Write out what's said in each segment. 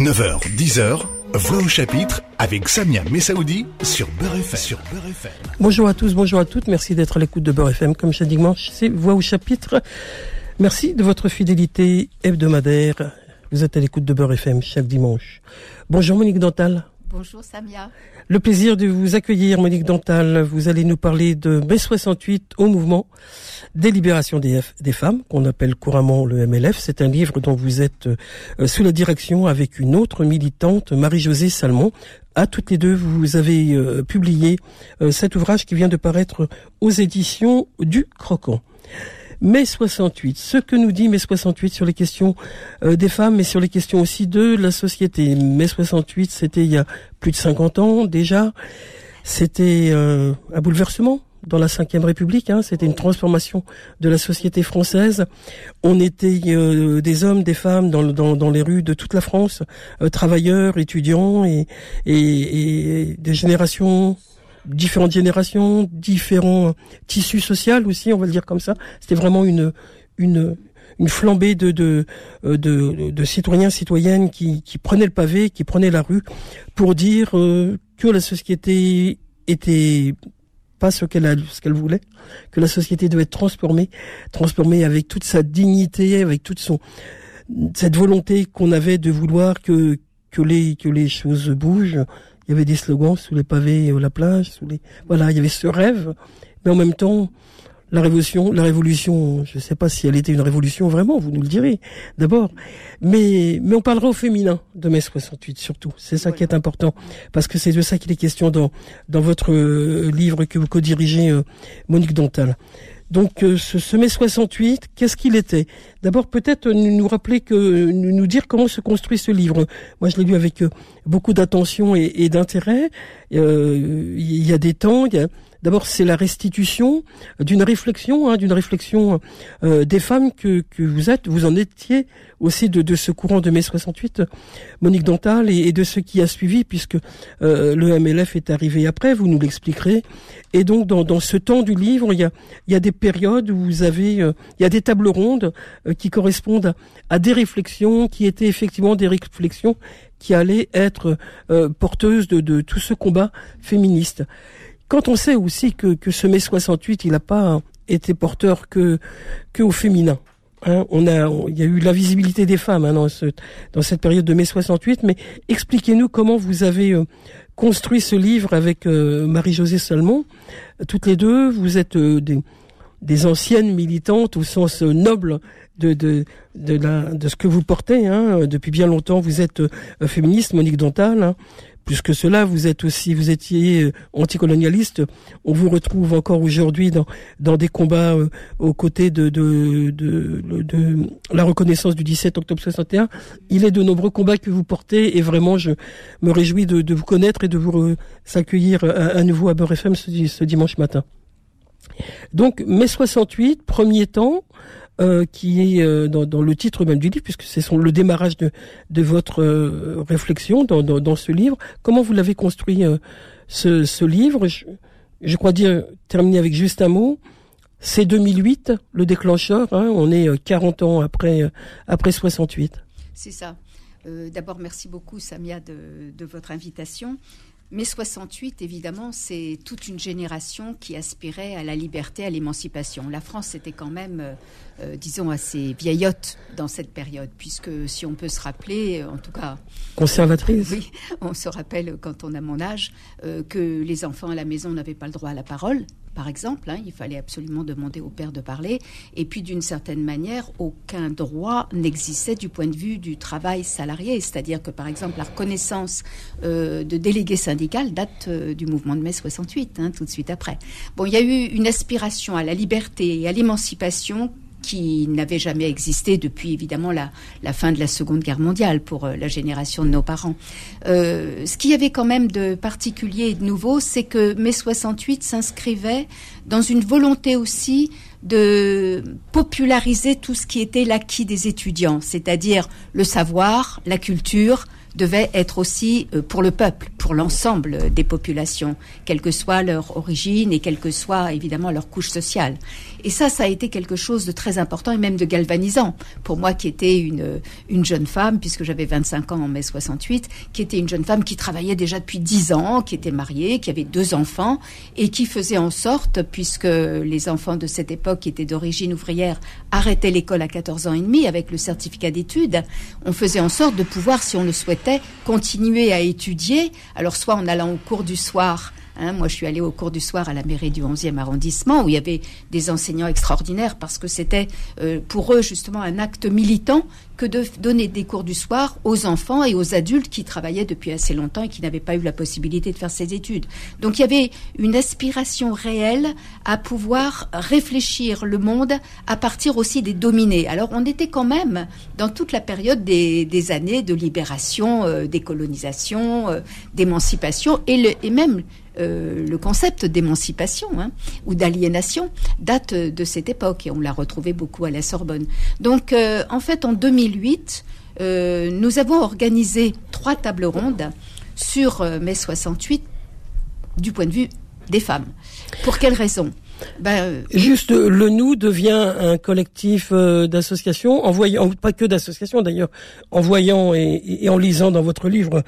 9h, 10h, Voix au chapitre avec Samia Messaoudi sur Beurre FM. Sur Beurre. Bonjour à tous, bonjour à toutes. Merci d'être à l'écoute de Beurre FM. Comme chaque dimanche, c'est Voix au chapitre. Merci de votre fidélité hebdomadaire. Vous êtes à l'écoute de Beurre FM chaque dimanche. Bonjour Monique Dantal. Bonjour Samia. Le plaisir de vous accueillir, Monique Dantal. Vous allez nous parler de mai 68 au mouvement des libérations des, femmes, qu'on appelle couramment le MLF. C'est un livre dont vous êtes euh, sous la direction avec une autre militante, Marie-Josée Salmon. À toutes les deux, vous avez euh, publié euh, cet ouvrage qui vient de paraître aux éditions du Croquant mai 68, ce que nous dit mai 68 sur les questions euh, des femmes, mais sur les questions aussi de la société. Mai 68, c'était il y a plus de 50 ans déjà. C'était euh, un bouleversement dans la Ve République. Hein, C'était une transformation de la société française. On était euh, des hommes, des femmes dans, les rues de toute la France, travailleurs, étudiants et, et, et, des générations différentes générations, différents tissus sociaux aussi, on va le dire comme ça. C'était vraiment une une une flambée de de euh, de, de citoyens citoyennes qui qui prenaient le pavé, qui prenaient la rue pour dire euh, que la société était pas ce qu'elle ce qu'elle voulait, que la société devait être transformée, transformée avec toute sa dignité, avec toute son cette volonté qu'on avait de vouloir que que les que les choses bougent, il y avait des slogans sous les pavés ou la plage, sous les voilà, il y avait ce rêve, mais en même temps la révolution, la révolution, je ne sais pas si elle était une révolution vraiment, vous nous le direz d'abord, mais mais on parlera au féminin de mai 68 surtout, c'est ça qui est important. Parce que c'est de ça qu'il est question dans dans votre euh, livre que vous co-dirigez euh, Monique Dantal. Donc euh, ce, mai 68, qu'est-ce qu'il était? D'abord peut-être nous, rappeler que nous dire comment se construit ce livre. Moi je l'ai lu avec euh, beaucoup d'attention et, et d'intérêt. Euh, il y a des temps, il y a D'abord, c'est la restitution d'une réflexion, hein, d'une réflexion euh, des femmes que, vous êtes. Vous en étiez aussi de, ce courant de mai 68, Monique Dantal, et, de ce qui a suivi, puisque euh, le MLF est arrivé après, vous nous l'expliquerez. Et donc, dans, ce temps du livre, il y a, des périodes où vous avez, euh, il y a des tables rondes qui correspondent à, des réflexions qui étaient effectivement des réflexions qui allaient être porteuses de, de tout ce combat féministe. Quand on sait aussi que, que ce mai 68, il n'a pas été porteur que, que au féminin. Hein, on a, il y a eu l'invisibilité des femmes hein, dans, ce, dans cette période de mai 68, mais expliquez-nous comment vous avez euh, construit ce livre avec euh, Marie-Josée Salmon. Toutes les deux, vous êtes euh, des, des, anciennes militantes au sens noble de, de, de, la, de ce que vous portez. Hein. Depuis bien longtemps, vous êtes féministe, Monique Dontal. Plus que cela, vous êtes aussi, vous étiez euh, anticolonialiste. On vous retrouve encore aujourd'hui dans, dans des combats euh, aux côtés de, de, de, la reconnaissance du 17 octobre 61. Il est de nombreux combats que vous portez et vraiment, je me réjouis de, vous connaître et de vous accueillir à, nouveau à Beurre FM ce dimanche matin. Donc, mai 68, premier temps, euh, qui est euh, dans, le titre même du livre, puisque c'est le démarrage de, votre euh, réflexion dans, ce livre. Comment vous l'avez construit ce, livre? Je, crois dire, terminer avec juste un mot, c'est 2008, le déclencheur, hein, on est 40 ans après, après 68. C'est ça. D'abord, merci beaucoup, Samia, de votre invitation. Mais 68, évidemment, c'est toute une génération qui aspirait à la liberté, à l'émancipation. La France était quand même, euh, euh, disons, assez vieillotte dans cette période, puisque si on peut se rappeler, en tout cas... Conservatrice Oui, on se rappelle quand on a mon âge euh, que les enfants à la maison n'avaient pas le droit à la parole, par exemple. Hein, il fallait absolument demander au père de parler. Et puis, d'une certaine manière, aucun droit n'existait du point de vue du travail salarié. C'est-à-dire que, par exemple, la reconnaissance euh, de délégué syndical date euh, du mouvement de mai 68, hein, tout de suite après. Bon, il y a eu une aspiration à la liberté et à l'émancipation qui n'avait jamais existé depuis évidemment la, la, fin de la Seconde Guerre mondiale pour euh, la génération de nos parents. Euh, ce qu'il y avait quand même de particulier et de nouveau, c'est que mai 68 s'inscrivait dans une volonté aussi de populariser tout ce qui était l'acquis des étudiants, c'est-à-dire le savoir, la culture, devait être aussi euh, pour le peuple, pour l'ensemble des populations, quelle que soit leur origine et quelle que soit évidemment leur couche sociale. Et ça, ça a été quelque chose de très important et même de galvanisant pour moi qui était une, une jeune femme, puisque j'avais 25 ans en mai 68, qui était une jeune femme qui travaillait déjà depuis 10 ans, qui était mariée, qui avait deux enfants et qui faisait en sorte, puisque les enfants de cette époque qui étaient d'origine ouvrière arrêtaient l'école à 14 ans et demi avec le certificat d'études, on faisait en sorte de pouvoir, si on le souhaitait, continuer à étudier, alors soit en allant au cours du soir Hein, moi, je suis allée au cours du soir à la mairie du 11e arrondissement où il y avait des enseignants extraordinaires parce que c'était euh, pour eux justement un acte militant que de donner des cours du soir aux enfants et aux adultes qui travaillaient depuis assez longtemps et qui n'avaient pas eu la possibilité de faire ces études. Donc il y avait une aspiration réelle à pouvoir réfléchir le monde à partir aussi des dominés. Alors on était quand même dans toute la période des, années de libération, euh, décolonisation, euh, d'émancipation et, et même euh, le concept d'émancipation hein, ou d'aliénation date de cette époque et on l'a retrouvé beaucoup à la Sorbonne. Donc, euh, en fait, en 2008, euh, nous avons organisé trois tables rondes sur mai 68 du point de vue des femmes. Pour quelles raisons ben, Juste, le nous devient un collectif d'associations, en voyant, pas que d'associations d'ailleurs, en voyant et, en lisant dans votre livre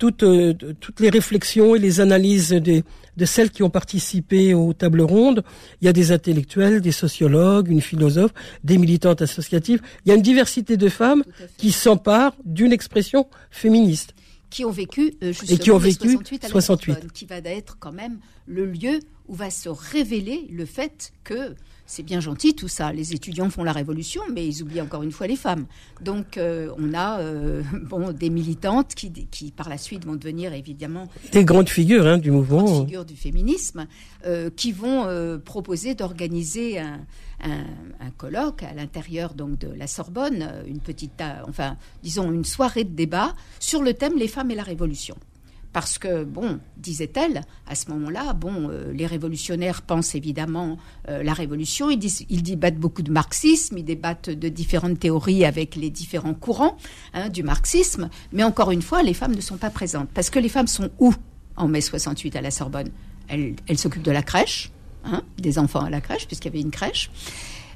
toutes, euh, toutes les réflexions et les analyses des, de celles qui ont participé aux tables rondes. Il y a des intellectuels, des sociologues, une philosophe, des militantes associatives. Il y a une diversité de femmes qui s'emparent d'une expression féministe qui ont vécu euh, justement et qui ont vécu 68, 68. qui va être quand même le lieu où va se révéler le fait que c'est bien gentil tout ça. Les étudiants font la révolution, mais ils oublient encore une fois les femmes. Donc euh, on a euh, bon des militantes qui, qui par la suite vont devenir évidemment des grandes figures hein, du mouvement, grandes figures du féminisme, euh, qui vont proposer d'organiser un, un, un, colloque à l'intérieur donc de la Sorbonne, une petite, enfin disons une soirée de débat sur le thème les femmes et la révolution parce que, bon, disait-elle, à ce moment-là, bon, euh, les révolutionnaires pensent évidemment euh, la révolution, ils, ils, débattent beaucoup de marxisme, ils débattent de différentes théories avec les différents courants hein, du marxisme, mais encore une fois, les femmes ne sont pas présentes, parce que les femmes sont où en mai 68 à la Sorbonne? Elles s'occupent de la crèche, hein, des enfants à la crèche, puisqu'il y avait une crèche.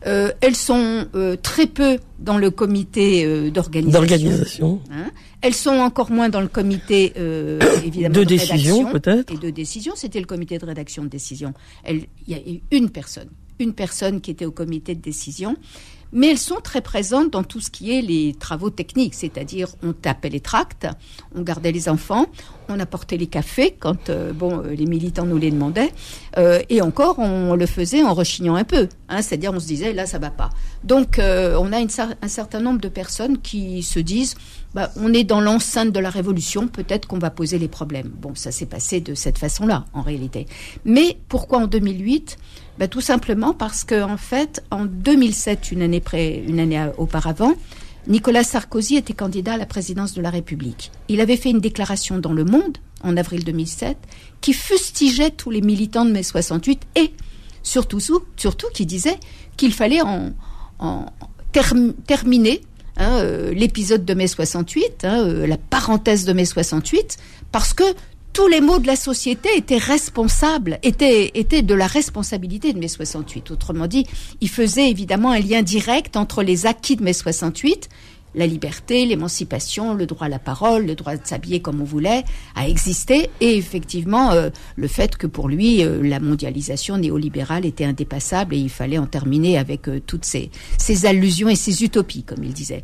Euh, elles sont euh, très peu dans le comité euh, d'organisation. Hein. Elles sont encore moins dans le comité évidemment de, décision peut-être et de décision. C'était le comité de rédaction de décision. Il y a une personne, une personne qui était au comité de décision mais elles sont très présentes dans tout ce qui est les travaux techniques, c'est-à-dire on tapait les tracts, on gardait les enfants, on apportait les cafés quand euh, bon euh, les militants nous les demandaient, euh, et encore on le faisait en rechignant un peu, hein, c'est-à-dire on se disait là ça va pas. Donc on a un certain nombre de personnes qui se disent bah, on est dans l'enceinte de la révolution, peut-être qu'on va poser les problèmes. Bon, ça s'est passé de cette façon-là, en réalité. Mais pourquoi en 2008 bah, Tout simplement parce qu'en en fait, en 2007, une année, près, année auparavant, Nicolas Sarkozy était candidat à la présidence de la République. Il avait fait une déclaration dans Le Monde, en avril 2007, qui fustigeait tous les militants de mai 68 et surtout, surtout qui disait qu'il fallait en, en terminer Hein, euh, l'épisode de mai 68, hein, euh, la parenthèse de mai 68, parce que tous les mots de la société étaient responsables, étaient, étaient de la responsabilité de mai 68. Autrement dit, il faisait évidemment un lien direct entre les acquis de mai 68 la liberté, l'émancipation, le droit à la parole, le droit de s'habiller comme on voulait, à exister, et effectivement euh, le fait que pour lui euh, la mondialisation néolibérale était indépassable et il fallait en terminer avec euh, toutes ces, ces allusions et ces utopies, comme il disait.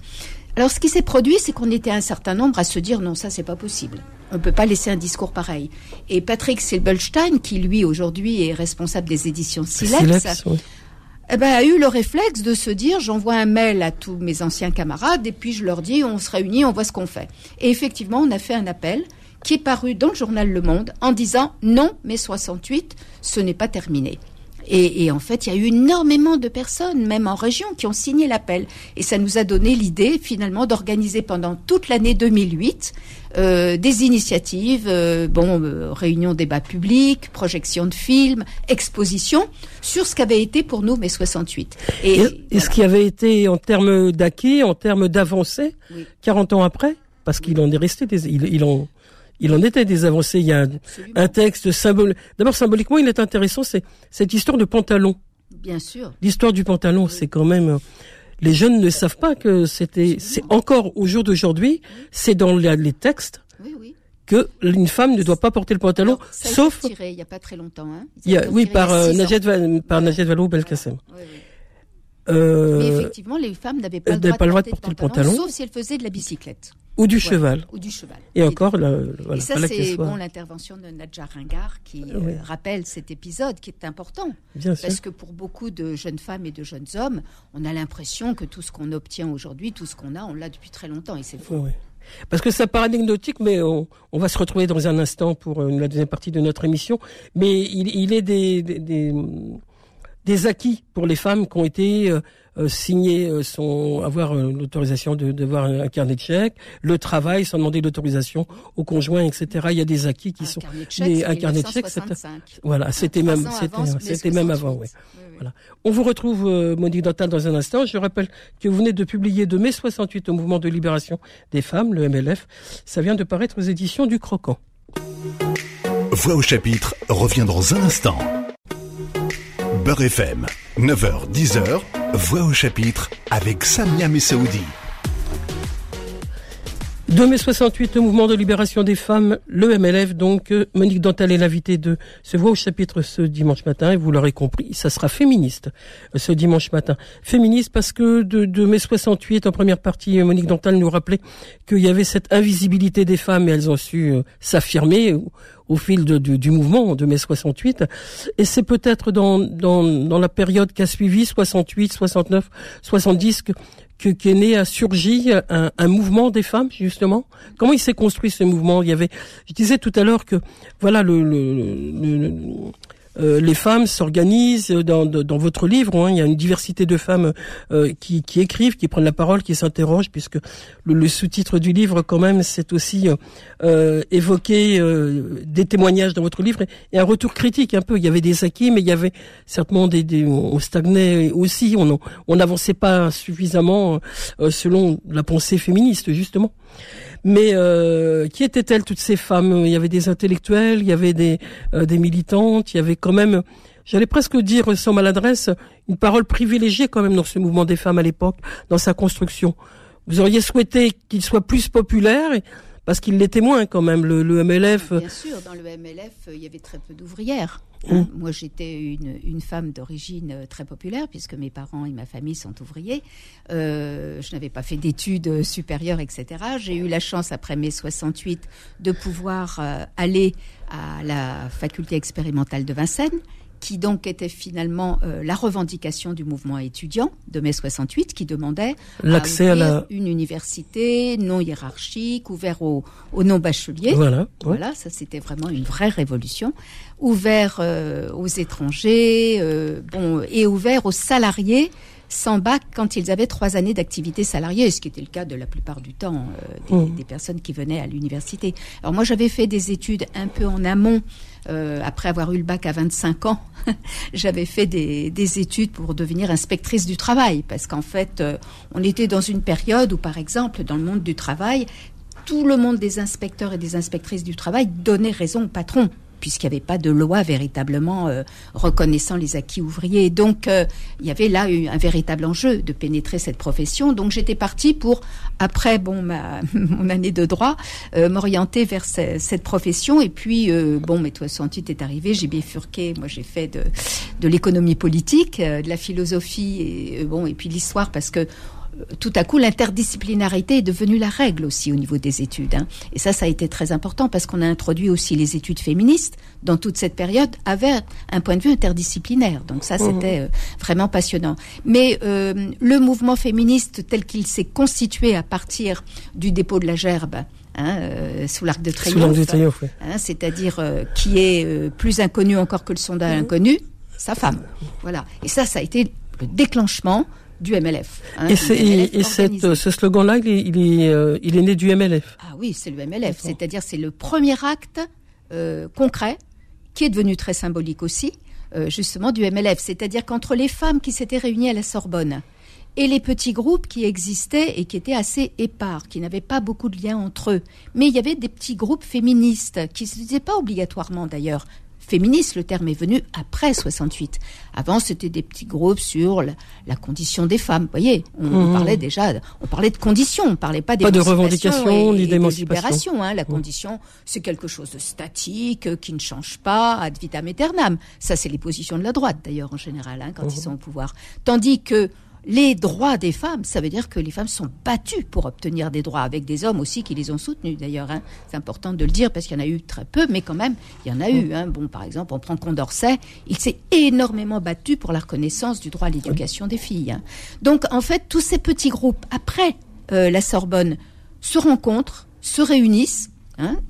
Alors, ce qui s'est produit, c'est qu'on était un certain nombre à se dire non, ça c'est pas possible. On ne peut pas laisser un discours pareil. Et Patrick Silbelstein, qui lui aujourd'hui est responsable des éditions Silex, eh ben, a eu le réflexe de se dire j'envoie un mail à tous mes anciens camarades et puis je leur dis on se réunit, on voit ce qu'on fait. Et effectivement, on a fait un appel qui est paru dans le journal Le Monde en disant non, mais 68, ce n'est pas terminé. Et, en fait, il y a eu énormément de personnes, même en région, qui ont signé l'appel. Et ça nous a donné l'idée, finalement, d'organiser pendant toute l'année 2008 euh, des initiatives, euh, bon, euh, réunions débat public, projection de films, expositions sur ce qu'avait été pour nous mai 68. Et, ce qui avait été en termes d'acquis, en termes d'avancée, 40 ans après? Parce qu'il en est resté des, il, il en, il en était des avancées. Il y a un, un texte symbolique. D'abord, symboliquement, il est intéressant, c'est cette histoire de pantalon. Bien sûr. L'histoire du pantalon, c'est quand même. Les jeunes ne savent pas que c'était. C'est encore au jour d'aujourd'hui, c'est dans les textes. Oui, oui. Que une femme ne doit pas porter le pantalon, Alors, ça sauf. retiré il n'y a pas très longtemps. Hein. Il y a, été oui, par euh, Va- par Belkacem. Euh, Mais effectivement, les femmes n'avaient pas, le droit, pas de porter, porter le pantalon. sauf si elles faisaient de la bicyclette ou du Voilà. cheval. ou du cheval. Et encore, là, voilà, Et ça, c'est bon l'intervention de Nadja Ringard qui euh, rappelle cet épisode qui est important. Bien sûr. Parce que pour beaucoup de jeunes femmes et de jeunes hommes, on a l'impression que tout ce qu'on obtient aujourd'hui, tout ce qu'on a, on l'a depuis très longtemps. Et c'est faux. Parce que ça paraît anecdotique, mais on, on va se retrouver dans un instant pour euh, la deuxième partie de notre émission. Mais il, il est des, des, des, des acquis pour les femmes qui ont été euh, euh, signés, euh, son, avoir euh, l'autorisation de, de voir un, carnet de chèques, le travail sans demander l'autorisation au conjoint, etc. Il y a des acquis qui Un sont carnet de chèques, les- c'est un carnet de chèques, c'était- 1965. voilà, c'était même, c'était, même avant, 68. oui. Oui, oui. Voilà. On vous retrouve, euh, Monique Dantal, dans un instant. Je rappelle que vous venez de publier de mai 68 au mouvement de libération des femmes, le MLF. Ça vient de paraître aux éditions du Croquant. Voix au chapitre revient dans un instant. Beurre FM, 9h, 10h, Voix au chapitre avec Samia Messaoudi. 2 mai 68 au mouvement de libération des femmes, le MLF, donc euh, Monique Dantal est l'invitée de ce voix au chapitre ce dimanche matin, et vous l'aurez compris, ça sera féministe euh, ce dimanche matin. Féministe parce que de, mai 68, en première partie, euh, Monique Dantal nous rappelait qu'il y avait cette invisibilité des femmes, et elles ont su s'affirmer au, fil du, mouvement de mai 68. Et c'est peut-être dans, dans, dans la période qui a suivi, 68, 69, 70, que, que, qu'est né, a surgi un, un mouvement des femmes, justement? Comment il s'est construit ce mouvement? Il y avait, je disais tout à l'heure que, voilà, le- euh, les femmes s'organisent dans, dans, votre livre. hein, il y a une diversité de femmes euh, qui, qui écrivent, qui prennent la parole, qui s'interrogent, puisque le, sous-titre du livre, quand même, c'est aussi euh, euh, évoquer des témoignages dans votre livre et, un retour critique un peu. Il y avait des acquis, mais il y avait certainement des, des on stagnait aussi. On on n'avançait pas suffisamment selon la pensée féministe justement. Mais euh, qui étaient-elles toutes ces femmes? Il y avait des intellectuels, il y avait des euh, des militantes, il y avait quand même, j'allais presque dire sans maladresse, une parole privilégiée quand même dans ce mouvement des femmes à l'époque, dans sa construction. Vous auriez souhaité qu'il soit plus populaire, parce qu'il l'était moins quand même, le, le MLF. Bien sûr, dans le MLF, il y avait très peu d'ouvrières. Hein. Moi, j'étais une, une femme d'origine euh, très populaire, puisque mes parents et ma famille sont ouvriers. Euh, je n'avais pas fait d'études euh, supérieures, etc. J'ai eu la chance, après mai 68, de pouvoir euh, aller à la faculté expérimentale de Vincennes qui donc était finalement euh, la revendication du mouvement étudiant de mai 68, qui demandait L'accès à la- une université non hiérarchique, ouvert aux, aux non-bacheliers. Voilà. ouais. Voilà, ça c'était vraiment une vraie révolution. Ouvert euh, aux étrangers, euh, bon, et ouvert aux salariés sans bac quand ils avaient trois années d'activité salariée, ce qui était le cas de la plupart du temps euh, des, Mmh. des personnes qui venaient à l'université. Alors moi j'avais fait des études un peu en amont, euh, après avoir eu le bac à 25 ans, j'avais fait des, des études pour devenir inspectrice du travail, parce qu'en fait euh, on était dans une période où par exemple dans le monde du travail, tout le monde des inspecteurs et des inspectrices du travail donnait raison au patron puisqu'il n'y avait pas de loi véritablement euh, reconnaissant les acquis ouvriers. Donc, euh, il y avait là un véritable enjeu de pénétrer cette profession. Donc, j'étais partie pour, après bon ma, mon année de droit, euh, m'orienter vers ce- cette profession. Et puis, bon, mais toi, Santite est arrivé, j'ai bifurqué. Moi, j'ai fait de, de l'économie politique, de la philosophie et bon, et puis l'histoire, parce que tout à coup, l'interdisciplinarité est devenue la règle aussi au niveau des études. hein. Et ça, ça a été très important parce qu'on a introduit aussi les études féministes dans toute cette période avec un point de vue interdisciplinaire. Donc ça, c'était euh, vraiment passionnant. Mais euh, le mouvement féministe tel qu'il s'est constitué à partir du dépôt de la gerbe, hein, euh, sous l'arc de triomphe, hein, c'est-à-dire euh, qui est euh, plus inconnu encore que le sondage inconnu, sa femme. Voilà. Et ça, ça a été le déclenchement du MLF. hein, Et, du c'est- MLF et, et cette, organisé. euh, ce slogan-là, il est, il, est, euh, il est né du MLF. Ah oui, c'est le MLF. C'est-à-dire, c'est le premier acte euh, concret qui est devenu très symbolique aussi, euh, justement, du MLF. C'est-à-dire qu'entre les femmes qui s'étaient réunies à la Sorbonne et les petits groupes qui existaient et qui étaient assez épars, qui n'avaient pas beaucoup de liens entre eux. Mais il y avait des petits groupes féministes qui ne se pas obligatoirement d'ailleurs féministe, le terme est venu après 68. Avant, c'était des petits groupes sur la, condition des femmes. Vous voyez, on, mmh. parlait déjà, on parlait de conditions, on parlait pas, pas de revendication ni d'émancipation. Hein. La mmh. condition, c'est quelque chose de statique, qui ne change pas ad vitam aeternam. Ça, c'est les positions de la droite, d'ailleurs, en général, hein, quand mmh. ils sont au pouvoir. Tandis que les droits des femmes, ça veut dire que les femmes sont battues pour obtenir des droits, avec des hommes aussi qui les ont soutenus d'ailleurs. Hein. C'est important de le dire parce qu'il y en a eu très peu, mais quand même, il y en a eu. Hein. Bon, par exemple, on prend Condorcet, il s'est énormément battu pour la reconnaissance du droit à l'éducation des filles. Hein. Donc, en fait, tous ces petits groupes, après euh, la Sorbonne, se rencontrent, se réunissent,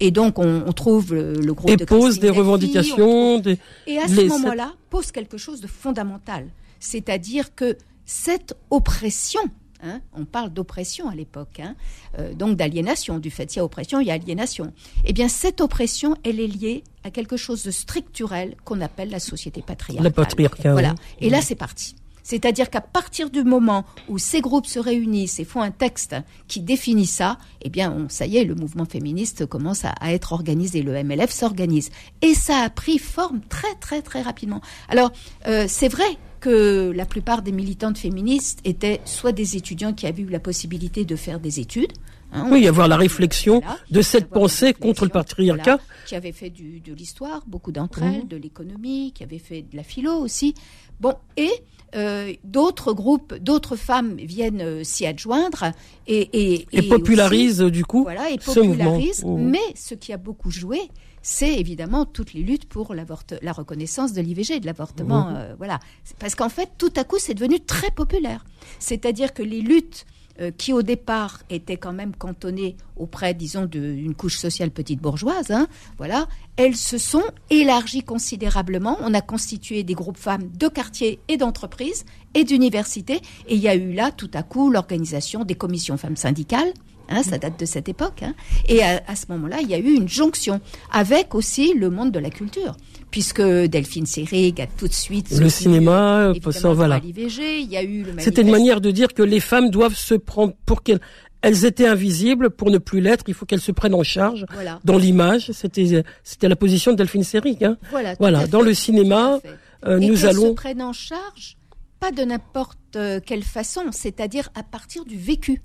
et donc on, trouve le, groupe et de pose des revendications, et à ce moment-là pose quelque chose de fondamental, c'est-à-dire que cette oppression, hein, on parle d'oppression à l'époque, hein, euh, donc d'aliénation, du fait qu'il y a oppression, il y a aliénation. Eh bien, cette oppression, elle est liée à quelque chose de structurel qu'on appelle la société patriarcale. La patriarcat. Voilà. Et là, c'est parti. C'est-à-dire qu'à partir du moment où ces groupes se réunissent et font un texte qui définit ça, eh bien, ça y est, le mouvement féministe commence à, être organisé, le MLF s'organise. Et ça a pris forme très, très, très rapidement. Alors, euh, c'est vrai que la plupart des militantes féministes étaient soit des étudiants qui avaient eu la possibilité de faire des études. Hein, oui, avoir la réflexion de cette pensée contre le patriarcat. qui avaient fait de l'histoire, beaucoup d'entre elles, mhm. de l'économie, qui avaient fait de la philo aussi. Bon, et euh, d'autres groupes, d'autres femmes viennent euh, s'y adjoindre et, et, popularisent du coup voilà, et popularisent. Mais ce qui a beaucoup joué, c'est évidemment toutes les luttes pour la reconnaissance de l'IVG, de l'avortement. Mmh. Euh, voilà, parce qu'en fait, tout à coup, c'est devenu très populaire. C'est-à-dire que les luttes euh, qui au départ étaient quand même cantonnées auprès, disons, d'une couche sociale petite bourgeoise, hein, voilà, elles se sont élargies considérablement. On a constitué des groupes femmes de quartiers et d'entreprises et d'universités, et il y a eu là tout à coup l'organisation des commissions femmes syndicales Hein, ça date de cette époque. Hein. Et à, ce moment-là, il y a eu une jonction avec aussi le monde de la culture puisque Delphine Seyrig a tout de suite le cinéma, ça, voilà. Il y a eu C'était une manière de dire que les femmes doivent se prendre pour qu'elles elles étaient invisibles pour ne plus l'être. Il faut qu'elles se prennent en charge dans l'image. C'était c'était la position de Delphine Seyrig. Hein. Voilà. voilà. Dans le cinéma, euh, nous allons se prennent en charge pas de n'importe euh, quelle façon, c'est-à-dire à partir du vécu.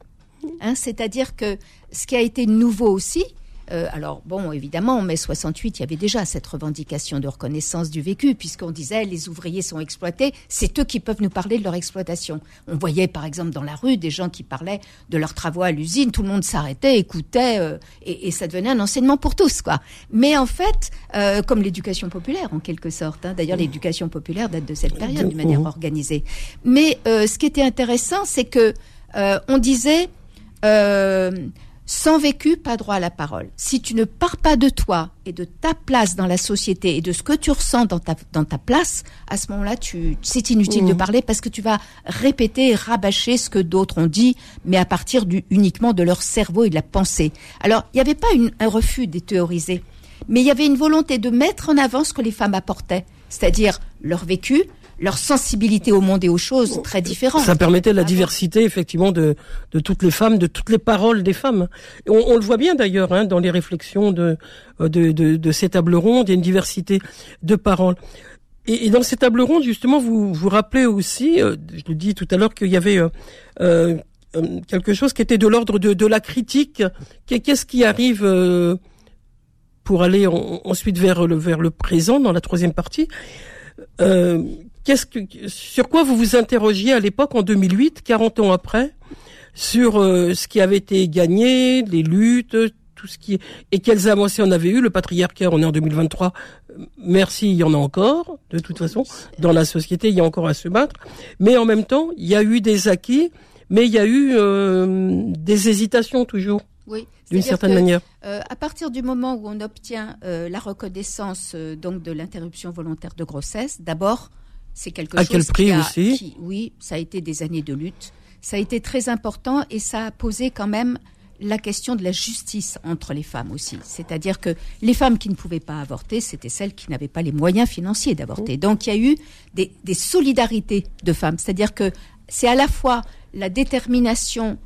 Hein, c'est-à-dire que ce qui a été nouveau aussi, euh, alors bon, évidemment, en mai 68, il y avait déjà cette revendication de reconnaissance du vécu, puisqu'on disait les ouvriers sont exploités, c'est eux qui peuvent nous parler de leur exploitation. On voyait par exemple dans la rue des gens qui parlaient de leurs travaux à l'usine, tout le monde s'arrêtait, écoutait, euh, et, ça devenait un enseignement pour tous, quoi. Mais en fait, euh, comme l'éducation populaire en quelque sorte, hein. d'ailleurs l'éducation populaire date de cette période d'une manière organisée. Mais ce qui était intéressant, c'est que on disait euh, sans vécu, pas droit à la parole. Si tu ne pars pas de toi et de ta place dans la société et de ce que tu ressens dans ta, dans ta place, à ce moment-là, tu, c'est inutile de mmh. parler parce que tu vas répéter et rabâcher ce que d'autres ont dit, mais à partir du, uniquement de leur cerveau et de la pensée. Alors, il n'y avait pas un refus des théorisés, mais il y avait une volonté de mettre en avant ce que les femmes apportaient, c'est-à-dire leur vécu, leur sensibilité au monde et aux choses très différentes. Ça permettait la diversité effectivement de, de toutes les femmes, de toutes les paroles des femmes. On, on le voit bien d'ailleurs hein, dans les réflexions de, de, de, de, ces tables rondes, il y a une diversité de paroles. Et, et dans ces tables rondes, justement, vous vous rappelez aussi, euh, je le dis tout à l'heure, qu'il y avait euh, euh, quelque chose qui était de l'ordre de, de la critique. Qu'est-ce qui arrive pour aller ensuite vers le, vers le présent dans la troisième partie euh, qu'est-ce que, sur quoi vous vous interrogiez à l'époque en 2008, 40 ans après, sur euh, ce qui avait été gagné, les luttes, tout ce qui et quelles avancées on avait eu. Le patriarcat, on est en 2023. Merci, il y en a encore. De toute façon, dans la société, il y a encore à se battre. Mais en même temps, il y a eu des acquis, mais il y a eu euh, des hésitations toujours. Oui, d'une certaine manière. Euh, à partir du moment où on obtient la reconnaissance donc de l'interruption volontaire de grossesse, d'abord c'est quelque à chose quel prix aussi Oui, ça a été des années de lutte. Ça a été très important et ça a posé quand même la question de la justice entre les femmes aussi. C'est-à-dire que les femmes qui ne pouvaient pas avorter, c'était celles qui n'avaient pas les moyens financiers d'avorter. Donc il y a eu des, des solidarités de femmes. C'est-à-dire que c'est à la fois la détermination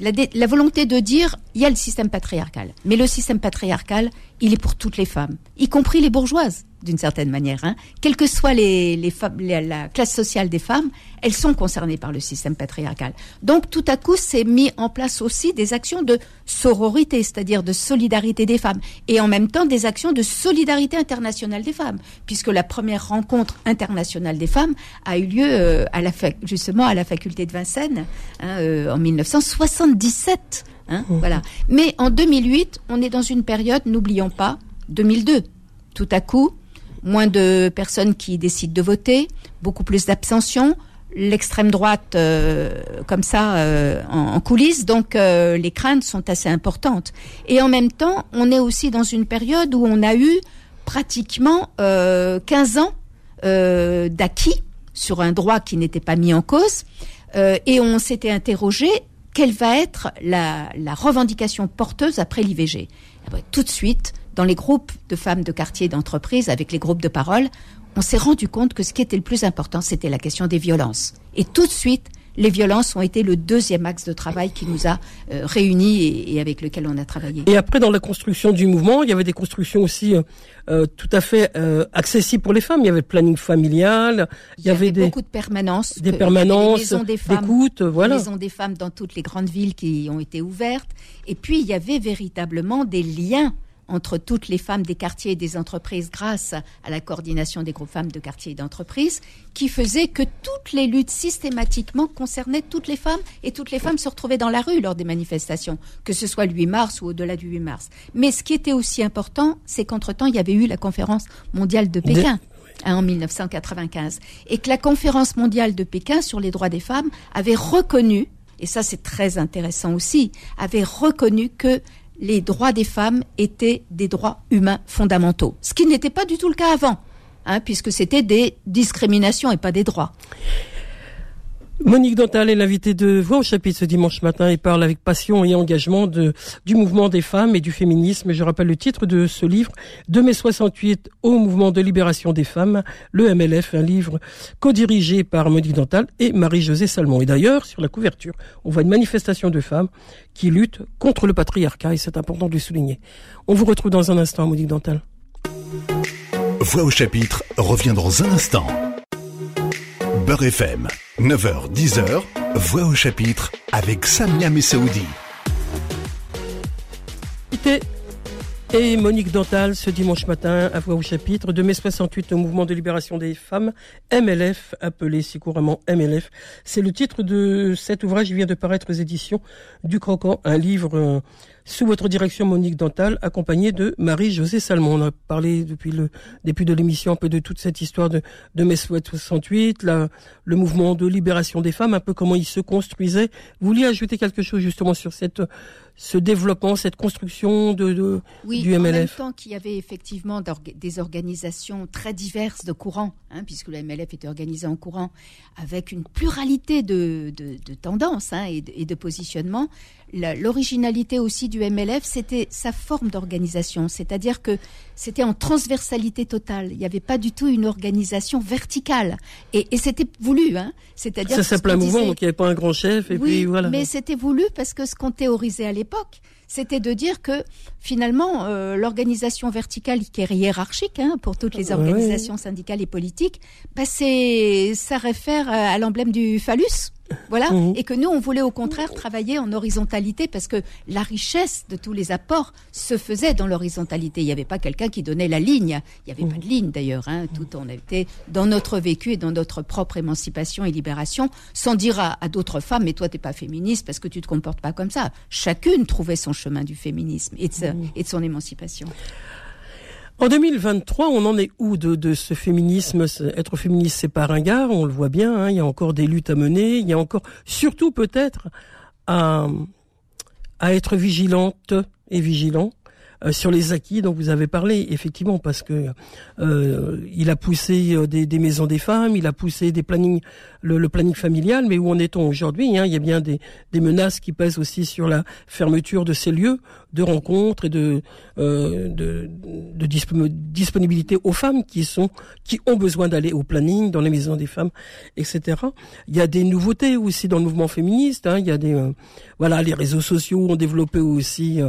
la, volonté de dire il y a le système patriarcal, mais le système patriarcal, il est pour toutes les femmes, y compris les bourgeoises d'une certaine manière. Hein. Quelle que soit les, la classe sociale des femmes, elles sont concernées par le système patriarcal. Donc tout à coup, c'est mis en place aussi des actions de sororité, c'est-à-dire de solidarité des femmes, et en même temps des actions de solidarité internationale des femmes, puisque la première rencontre internationale des femmes a eu lieu euh, à la justement à la faculté de Vincennes hein, euh, en 1977. Hein, mmh. Voilà. Mais en 2008, on est dans une période, n'oublions pas, 2002. Tout à coup, moins de personnes qui décident de voter, beaucoup plus d'abstention, l'extrême droite euh, comme ça euh, en, coulisses, donc euh, les craintes sont assez importantes. Et en même temps, on est aussi dans une période où on a eu pratiquement 15 ans d'acquis sur un droit qui n'était pas mis en cause, et on s'était interrogé quelle va être la, la revendication porteuse après l'IVG. Eh ben, tout de suite, dans les groupes de femmes de quartier d'entreprise, avec les groupes de parole, on s'est rendu compte que ce qui était le plus important, c'était la question des violences. Et tout de suite, les violences ont été le deuxième axe de travail qui nous a euh, réunis et, avec lequel on a travaillé. Et après, dans la construction du mouvement, il y avait des constructions aussi euh, euh, tout à fait accessibles pour les femmes. Il y avait le planning familial, il y, avait, des, beaucoup de permanences, des permanences, des femmes, voilà. maisons des femmes dans toutes les grandes villes qui ont été ouvertes. Et puis, il y avait véritablement des liens entre toutes les femmes des quartiers et des entreprises grâce à la coordination des groupes femmes de quartiers et d'entreprises, qui faisait que toutes les luttes systématiquement concernaient toutes les femmes et toutes les femmes se retrouvaient dans la rue lors des manifestations, que ce soit le 8 mars ou au-delà du 8 mars. Mais ce qui était aussi important, c'est qu'entre-temps, il y avait eu la conférence mondiale de Pékin. Hein, en 1995, et que la conférence mondiale de Pékin sur les droits des femmes avait reconnu, et ça c'est très intéressant aussi, avait reconnu que les droits des femmes étaient des droits humains fondamentaux, ce qui n'était pas du tout le cas avant, hein, puisque c'était des discriminations et pas des droits. Monique Dantal est l'invitée de Voix au chapitre ce dimanche matin et parle avec passion et engagement du mouvement des femmes et du féminisme. Je rappelle le titre de ce livre, De mai 68 au mouvement de libération des femmes, le MLF, un livre co-dirigé par Monique Dantal et Marie-Josée Salmon. Et d'ailleurs, sur la couverture, on voit une manifestation de femmes qui luttent contre le patriarcat et c'est important de le souligner. On vous retrouve dans un instant, Monique Dantal. Voix au chapitre revient dans un instant. Beurre FM, 9h-10h, Voix au chapitre avec Samia Messaoudi. Et Monique Dantal ce dimanche matin à Voix au chapitre de mai 68 au mouvement de libération des femmes, MLF, appelé si couramment MLF. C'est le titre de cet ouvrage qui vient de paraître aux éditions du Croquant, un livre euh, sous votre direction Monique Dantal, accompagnée de Marie-Josée Salmon. On a parlé depuis le début de l'émission un peu de toute cette histoire de, de mai 68, la, le mouvement de libération des femmes, un peu comment il se construisait. Vous vouliez ajouter quelque chose justement sur cette ce développement, cette construction de, de oui, du MLF. En même temps qu'il y avait effectivement des organisations très diverses de courants, hein, puisque le MLF était organisé en courant, avec une pluralité de, de, de tendances hein, et, de, et de positionnements. L'originalité aussi du MLF, c'était sa forme d'organisation, c'est-à-dire que c'était en transversalité totale. Il n'y avait pas du tout une organisation verticale, et, et c'était voulu. Hein. C'est-à-dire ça s'appelait un mouvement, donc il n'y avait pas un grand chef, et puis voilà. Mais c'était voulu parce que ce qu'on théorisait à l'époque, c'était de dire que finalement euh, l'organisation verticale qui est hiérarchique hein, pour toutes les organisations syndicales et politiques, bah, ça réfère à l'emblème du phallus. Voilà, mhm. et que nous, on voulait au contraire travailler en horizontalité parce que la richesse de tous les apports se faisait dans l'horizontalité. Il n'y avait pas quelqu'un qui donnait la ligne. Il n'y avait pas de ligne d'ailleurs. Hein. Tout on était dans notre vécu et dans notre propre émancipation et libération, sans dire à, d'autres femmes, mais toi, t'es pas féministe parce que tu te comportes pas comme ça. Chacune trouvait son chemin du féminisme et de, et de son émancipation. En 2023, on en est où de, ce féminisme Être féministe, c'est pas ringard, on le voit bien. Hein, il y a encore des luttes à mener. Il y a encore, surtout peut-être, à, à être vigilante et vigilant euh, sur les acquis dont vous avez parlé, effectivement, parce que euh, il a poussé euh, des, maisons des femmes, il a poussé des plannings, le, planning familial, mais où en est-on aujourd'hui hein? Il y a bien des, menaces qui pèsent aussi sur la fermeture de ces lieux de rencontres et de, euh, disponibilité aux femmes qui sont qui ont besoin d'aller au planning dans les maisons des femmes, etc. Il y a des nouveautés aussi dans le mouvement féministe. Hein, il y a des voilà les réseaux sociaux ont développé aussi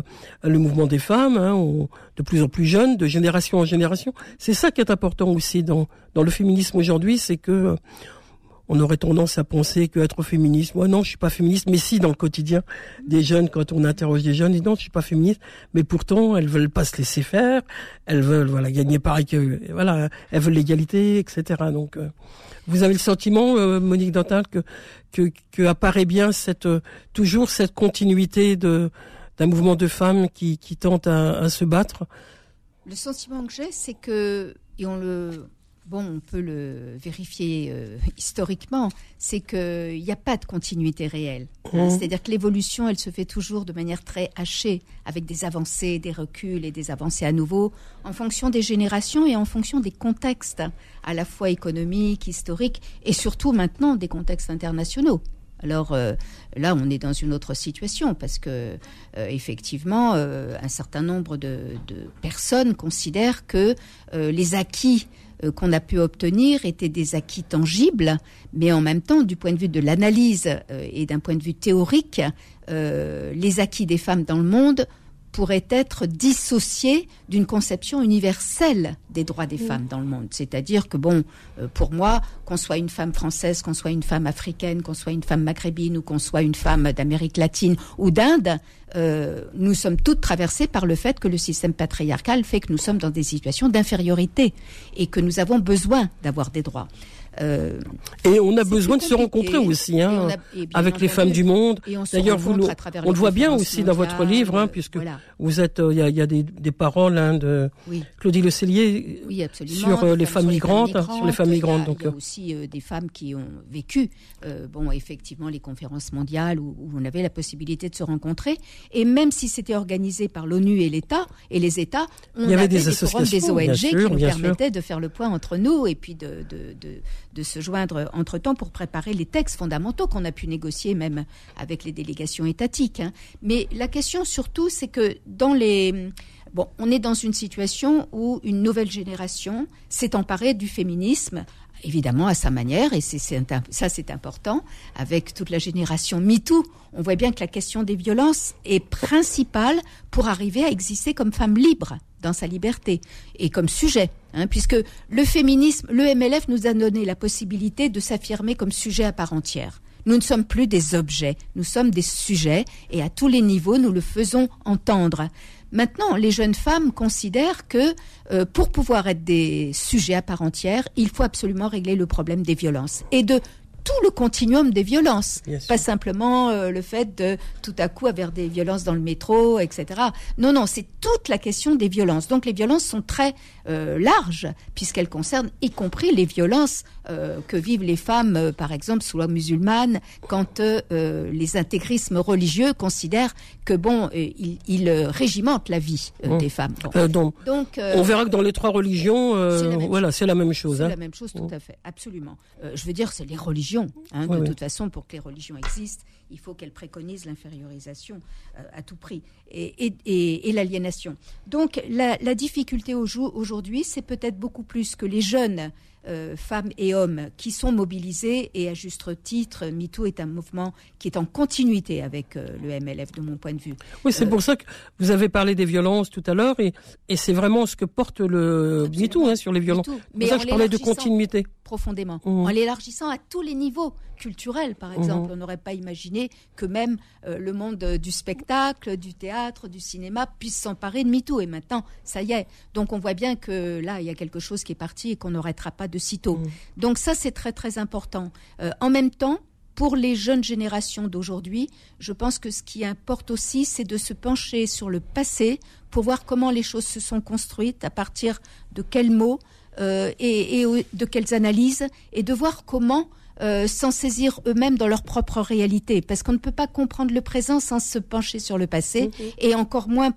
le mouvement des femmes, hein, de plus en plus jeunes, de génération en génération. C'est ça qui est important aussi dans, dans le féminisme aujourd'hui, c'est que on aurait tendance à penser qu'être féministe, moi non, je suis pas féministe, mais si dans le quotidien des jeunes, quand on interroge des jeunes, ils disent non, je suis pas féministe, mais pourtant elles veulent pas se laisser faire, elles veulent voilà gagner pareil que voilà, elles veulent l'égalité, etc. Donc euh, vous avez le sentiment, euh, Monique que, que que apparaît bien cette toujours cette continuité de d'un mouvement de femmes qui, qui tentent à, se battre Le sentiment que j'ai, c'est que, et on le, bon, on peut le vérifier euh, historiquement, c'est qu'il n'y a pas de continuité réelle. Mmh. C'est-à-dire que l'évolution, elle se fait toujours de manière très hachée, avec des avancées, des reculs et des avancées à nouveau, en fonction des générations et en fonction des contextes, à la fois économiques, historiques et surtout maintenant des contextes internationaux. Alors euh, là, on est dans une autre situation parce que euh, effectivement, euh, un certain nombre de, personnes considèrent que les acquis qu'on a pu obtenir étaient des acquis tangibles, mais en même temps, du point de vue de l'analyse et d'un point de vue théorique, les acquis des femmes dans le monde pourrait être dissocié d'une conception universelle des droits des femmes dans le monde. C'est-à-dire que, bon, euh, pour moi, qu'on soit une femme française, qu'on soit une femme africaine, qu'on soit une femme maghrébine ou qu'on soit une femme d'Amérique latine ou d'Inde, euh, nous sommes toutes traversées par le fait que le système patriarcal fait que nous sommes dans des situations d'infériorité et que nous avons besoin d'avoir des droits. Euh, et on a besoin de se rencontrer aussi, hein, avec les femmes du monde. D'ailleurs, vous, on le voit bien aussi dans votre livre, hein, puisque vous êtes, euh, il y, a, des, paroles hein, de Claudie Le Cellier sur euh, les femmes migrantes, sur les femmes migrantes. Donc, il y a aussi des femmes qui ont vécu, bon, effectivement, les conférences mondiales où, on avait la possibilité de se rencontrer. Et même si c'était organisé par l'ONU et l'État et les États, on il y avait, des, associations, des ONG qui nous permettaient de faire le point entre nous et puis de, de, de de se joindre entre-temps pour préparer les textes fondamentaux qu'on a pu négocier même avec les délégations étatiques. Hein. Mais la question surtout, c'est que dans les... Bon, on est dans une situation où une nouvelle génération s'est emparée du féminisme évidemment à sa manière, et c'est, ça c'est important, avec toute la génération MeToo, on voit bien que la question des violences est principale pour arriver à exister comme femme libre dans sa liberté et comme sujet, hein, puisque le féminisme, le MLF nous a donné la possibilité de s'affirmer comme sujet à part entière. Nous ne sommes plus des objets, nous sommes des sujets et à tous les niveaux nous le faisons entendre. Maintenant, les jeunes femmes considèrent que euh, pour pouvoir être des sujets à part entière, il faut absolument régler le problème des violences. Et de tout le continuum des violences, pas simplement euh, le fait de tout à coup avoir des violences dans le métro, etc. Non, non, c'est toute la question des violences. Donc les violences sont très euh, larges puisqu'elles concernent y compris les violences euh, que vivent les femmes, par exemple sous la musulmane, quand les intégrismes religieux considèrent que bon, ils, régimentent la vie des femmes. donc, on verra que dans les trois religions, voilà, c'est la même chose. C'est hein. la même chose, tout à fait, absolument. je veux dire, c'est les religions Hein, de toute façon, pour que les religions existent, il faut qu'elles préconisent l'infériorisation euh, à tout prix et, l'aliénation. Donc la, la difficulté aujourd'hui, c'est peut-être beaucoup plus que les jeunes euh, femmes et hommes qui sont mobilisés et à juste titre, MeToo est un mouvement qui est en continuité avec euh, le MLF de mon point de vue. Oui, c'est pour ça que vous avez parlé des violences tout à l'heure et, et c'est vraiment ce que porte le MeToo hein, sur les violences. Mais ça que je parlais de continuité. Profondément. Mmh. En l'élargissant à tous les niveaux culturels, par exemple. Mmh. On n'aurait pas imaginé que même euh, le monde du spectacle, du théâtre, du cinéma puisse s'emparer de MeToo. Et maintenant, ça y est. Donc on voit bien que là, il y a quelque chose qui est parti et qu'on n'arrêtera pas de sitôt. Mmh. Donc ça, c'est très très important. Euh, en même temps, pour les jeunes générations d'aujourd'hui, je pense que ce qui importe aussi, c'est de se pencher sur le passé pour voir comment les choses se sont construites, à partir de quels mots euh, et, de quelles analyses, et de voir comment euh, s'en saisir eux-mêmes dans leur propre réalité. Parce qu'on ne peut pas comprendre le présent sans se pencher sur le passé, et encore moins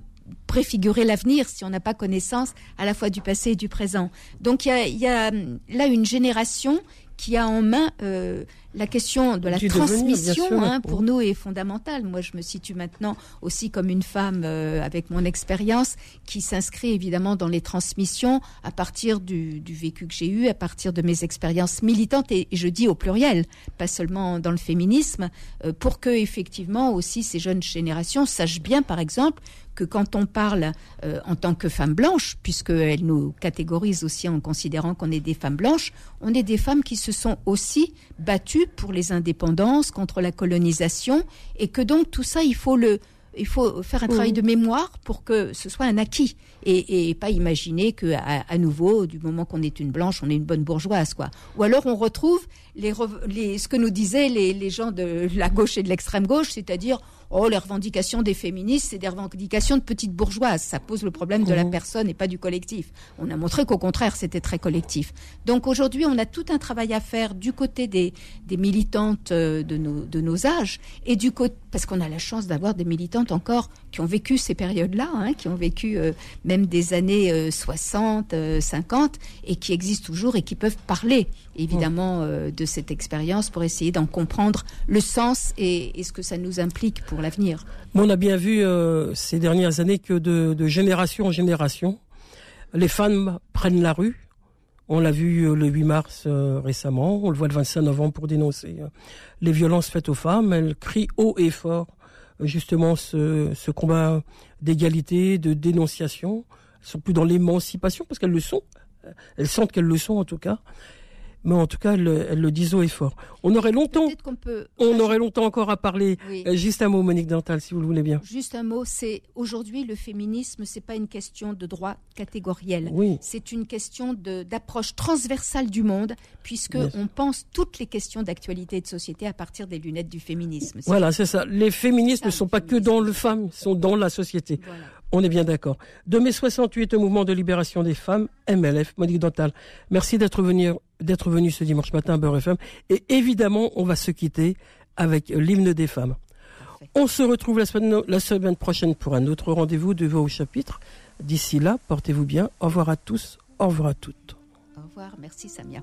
préfigurer l'avenir si on n'a pas connaissance à la fois du passé et du présent. Donc il y a, là une génération qui a en main euh, la question de la transmission, hein, pour nous, est fondamentale. Moi, je me situe maintenant aussi comme une femme euh, avec mon expérience qui s'inscrit évidemment dans les transmissions à partir du, vécu que j'ai eu, à partir de mes expériences militantes, et, je dis au pluriel, pas seulement dans le féminisme, euh, pour que effectivement aussi ces jeunes générations sachent bien, par exemple, que quand on parle euh, en tant que femme blanche, puisqu'elle nous catégorise aussi en considérant qu'on est des femmes blanches, on est des femmes qui se sont aussi battues pour les indépendances, contre la colonisation, et que donc tout ça, il faut le, il faut faire un travail de mémoire pour que ce soit un acquis et, pas imaginer que à, nouveau, du moment qu'on est une blanche, on est une bonne bourgeoise, quoi. Ou alors on retrouve les, ce que nous disaient les, les gens de la gauche et de l'extrême gauche, c'est-à-dire oh, les revendications des féministes, c'est des revendications de petites bourgeoises. Ça pose le problème de la personne et pas du collectif. On a montré qu'au contraire, c'était très collectif. Donc aujourd'hui, on a tout un travail à faire du côté des, des militantes euh, de nos, de nos âges et du côté, parce qu'on a la chance d'avoir des militantes encore qui ont vécu ces périodes-là, hein, qui ont vécu euh, même des années 60, euh, 50 et qui existent toujours et qui peuvent parler évidemment mmh. de cette expérience pour essayer d'en comprendre le sens et, et, ce que ça nous implique pour l'avenir. On a bien vu euh, ces dernières années que de, génération en génération, les femmes prennent la rue. On l'a vu euh, le 8 mars euh, récemment, on le voit le 25 novembre pour dénoncer les violences faites aux femmes. Elles crient haut et fort justement ce, combat d'égalité, de dénonciation. Elles sont plus dans l'émancipation parce qu'elles le sont. Elles sentent qu'elles le sont en tout cas mais en tout cas, elle, le disent haut et fort. On aurait longtemps, on, aurait longtemps encore à parler. Euh, juste un mot, Monique Dental, si vous le voulez bien. Juste un mot, c'est aujourd'hui le féminisme, c'est pas une question de droit catégoriel. C'est une question d'approche transversale du monde, puisque on pense toutes les questions d'actualité et de société à partir des lunettes du féminisme. Voilà, c'est ça. Les féministes ne sont pas que dans le femme, sont dans la société. On est bien d'accord. De mai 68 au mouvement de libération des femmes, MLF, Monique Dental. Merci d'être venu, d'être venu ce dimanche matin à Beurre FM. Et évidemment, on va se quitter avec l'hymne des femmes. On se retrouve la semaine, la semaine prochaine pour un autre rendez-vous de vos chapitres. D'ici là, portez-vous bien. Au revoir à tous. Au revoir à toutes. Au revoir. Merci Samia.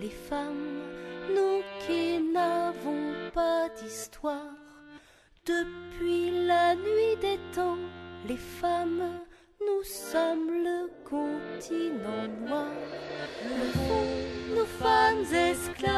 Les femmes, nous qui n'avons pas d'histoire. Depuis la nuit des temps, les femmes, nous sommes le continent noir. Nous, nous femmes esclaves,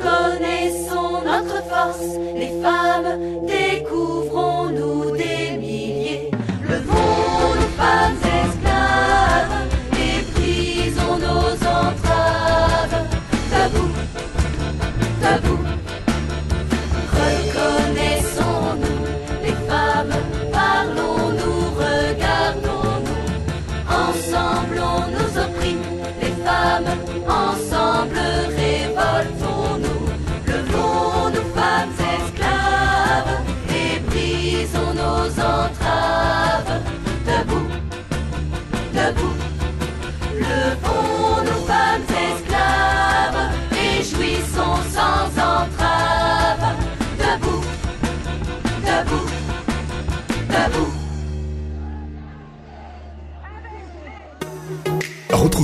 découvrent. debout.